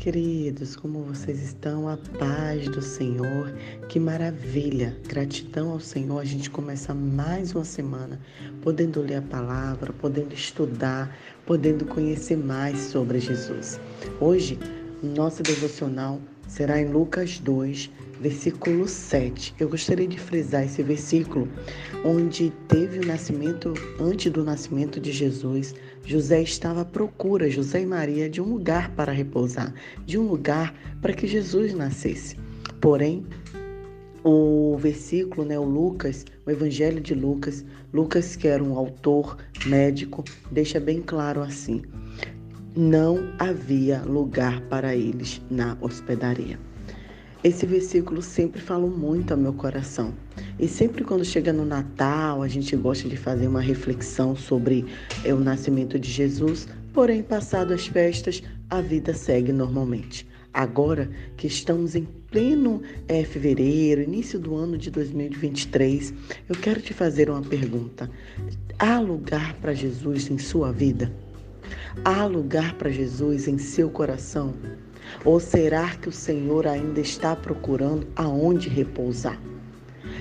queridos, como vocês estão? A paz do Senhor, que maravilha! Gratidão ao Senhor, a gente começa mais uma semana podendo ler a palavra, podendo estudar, podendo conhecer mais sobre Jesus. Hoje, nossa devocional será em Lucas 2, versículo 7. Eu gostaria de frisar esse versículo onde teve o nascimento, antes do nascimento de Jesus, José estava à procura, José e Maria, de um lugar para repousar, de um lugar para que Jesus nascesse. Porém, o versículo, né, o Lucas, o Evangelho de Lucas, Lucas que era um autor médico, deixa bem claro assim: não havia lugar para eles na hospedaria. Esse versículo sempre fala muito ao meu coração. E sempre quando chega no Natal, a gente gosta de fazer uma reflexão sobre é, o nascimento de Jesus, porém, passado as festas, a vida segue normalmente. Agora que estamos em pleno é, fevereiro, início do ano de 2023, eu quero te fazer uma pergunta. Há lugar para Jesus em sua vida? Há lugar para Jesus em seu coração? Ou será que o Senhor ainda está procurando aonde repousar?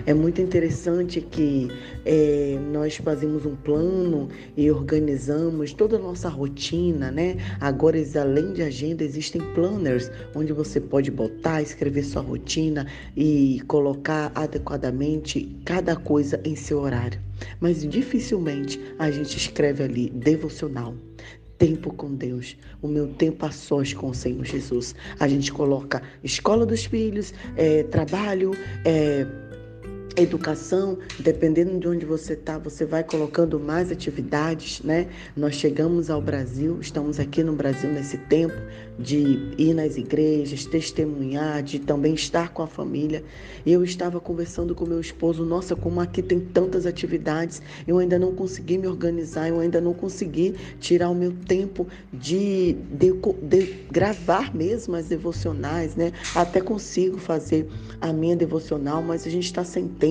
É muito interessante que é, nós fazemos um plano e organizamos toda a nossa rotina, né? Agora, além de agenda, existem planners onde você pode botar, escrever sua rotina e colocar adequadamente cada coisa em seu horário. Mas dificilmente a gente escreve ali devocional tempo com Deus, o meu tempo a sós com o Senhor Jesus. A gente coloca escola dos filhos, é, trabalho, é, educação, dependendo de onde você está, você vai colocando mais atividades, né? Nós chegamos ao Brasil, estamos aqui no Brasil nesse tempo de ir nas igrejas, testemunhar, de também estar com a família. Eu estava conversando com meu esposo, nossa, como aqui tem tantas atividades, eu ainda não consegui me organizar, eu ainda não consegui tirar o meu tempo de, de, de gravar mesmo as devocionais, né? Até consigo fazer a minha devocional, mas a gente está sem tempo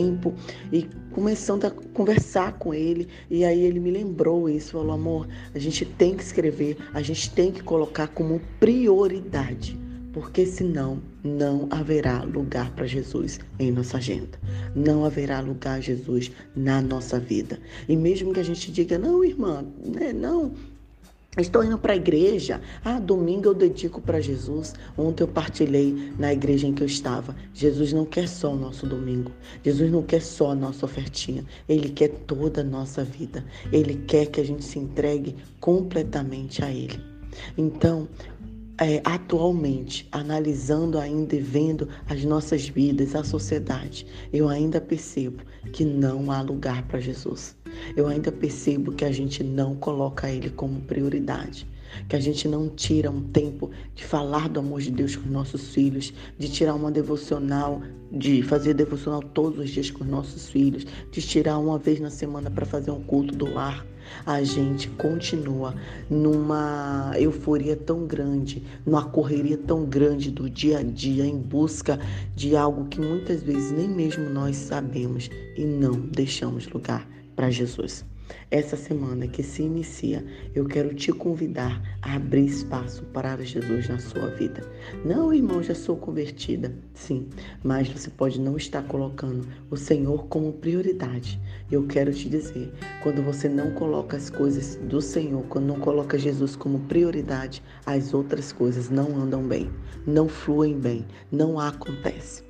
e começando a conversar com ele. E aí ele me lembrou isso, falou: amor, a gente tem que escrever, a gente tem que colocar como prioridade. Porque senão não haverá lugar para Jesus em nossa agenda. Não haverá lugar a Jesus na nossa vida. E mesmo que a gente diga, não, irmã, né, não, Estou indo para a igreja. Ah, domingo eu dedico para Jesus. Ontem eu partilhei na igreja em que eu estava. Jesus não quer só o nosso domingo. Jesus não quer só a nossa ofertinha. Ele quer toda a nossa vida. Ele quer que a gente se entregue completamente a Ele. Então, é, atualmente, analisando ainda e vendo as nossas vidas, a sociedade, eu ainda percebo que não há lugar para Jesus. Eu ainda percebo que a gente não coloca Ele como prioridade que a gente não tira um tempo de falar do amor de Deus com nossos filhos, de tirar uma devocional, de fazer devocional todos os dias com nossos filhos, de tirar uma vez na semana para fazer um culto do lar. A gente continua numa euforia tão grande, numa correria tão grande do dia a dia em busca de algo que muitas vezes nem mesmo nós sabemos e não deixamos lugar para Jesus. Essa semana que se inicia, eu quero te convidar a abrir espaço para Jesus na sua vida. Não, irmão, já sou convertida. Sim, mas você pode não estar colocando o Senhor como prioridade. Eu quero te dizer, quando você não coloca as coisas do Senhor, quando não coloca Jesus como prioridade, as outras coisas não andam bem, não fluem bem, não acontece.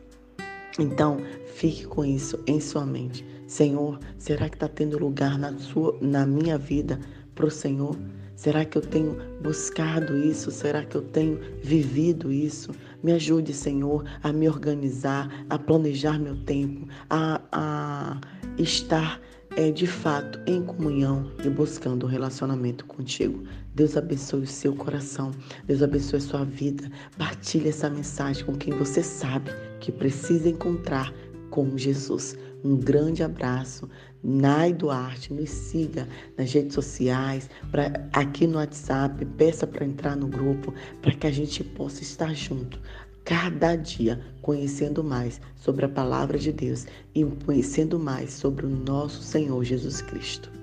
Então, fique com isso em sua mente. Senhor, será que está tendo lugar na, sua, na minha vida para o Senhor? Será que eu tenho buscado isso? Será que eu tenho vivido isso? Me ajude, Senhor, a me organizar, a planejar meu tempo, a, a estar é, de fato em comunhão e buscando um relacionamento contigo. Deus abençoe o seu coração, Deus abençoe a sua vida. Partilhe essa mensagem com quem você sabe que precisa encontrar com Jesus. Um grande abraço. Nai Duarte, nos siga nas redes sociais, pra, aqui no WhatsApp, peça para entrar no grupo, para que a gente possa estar junto, cada dia conhecendo mais sobre a palavra de Deus e conhecendo mais sobre o nosso Senhor Jesus Cristo.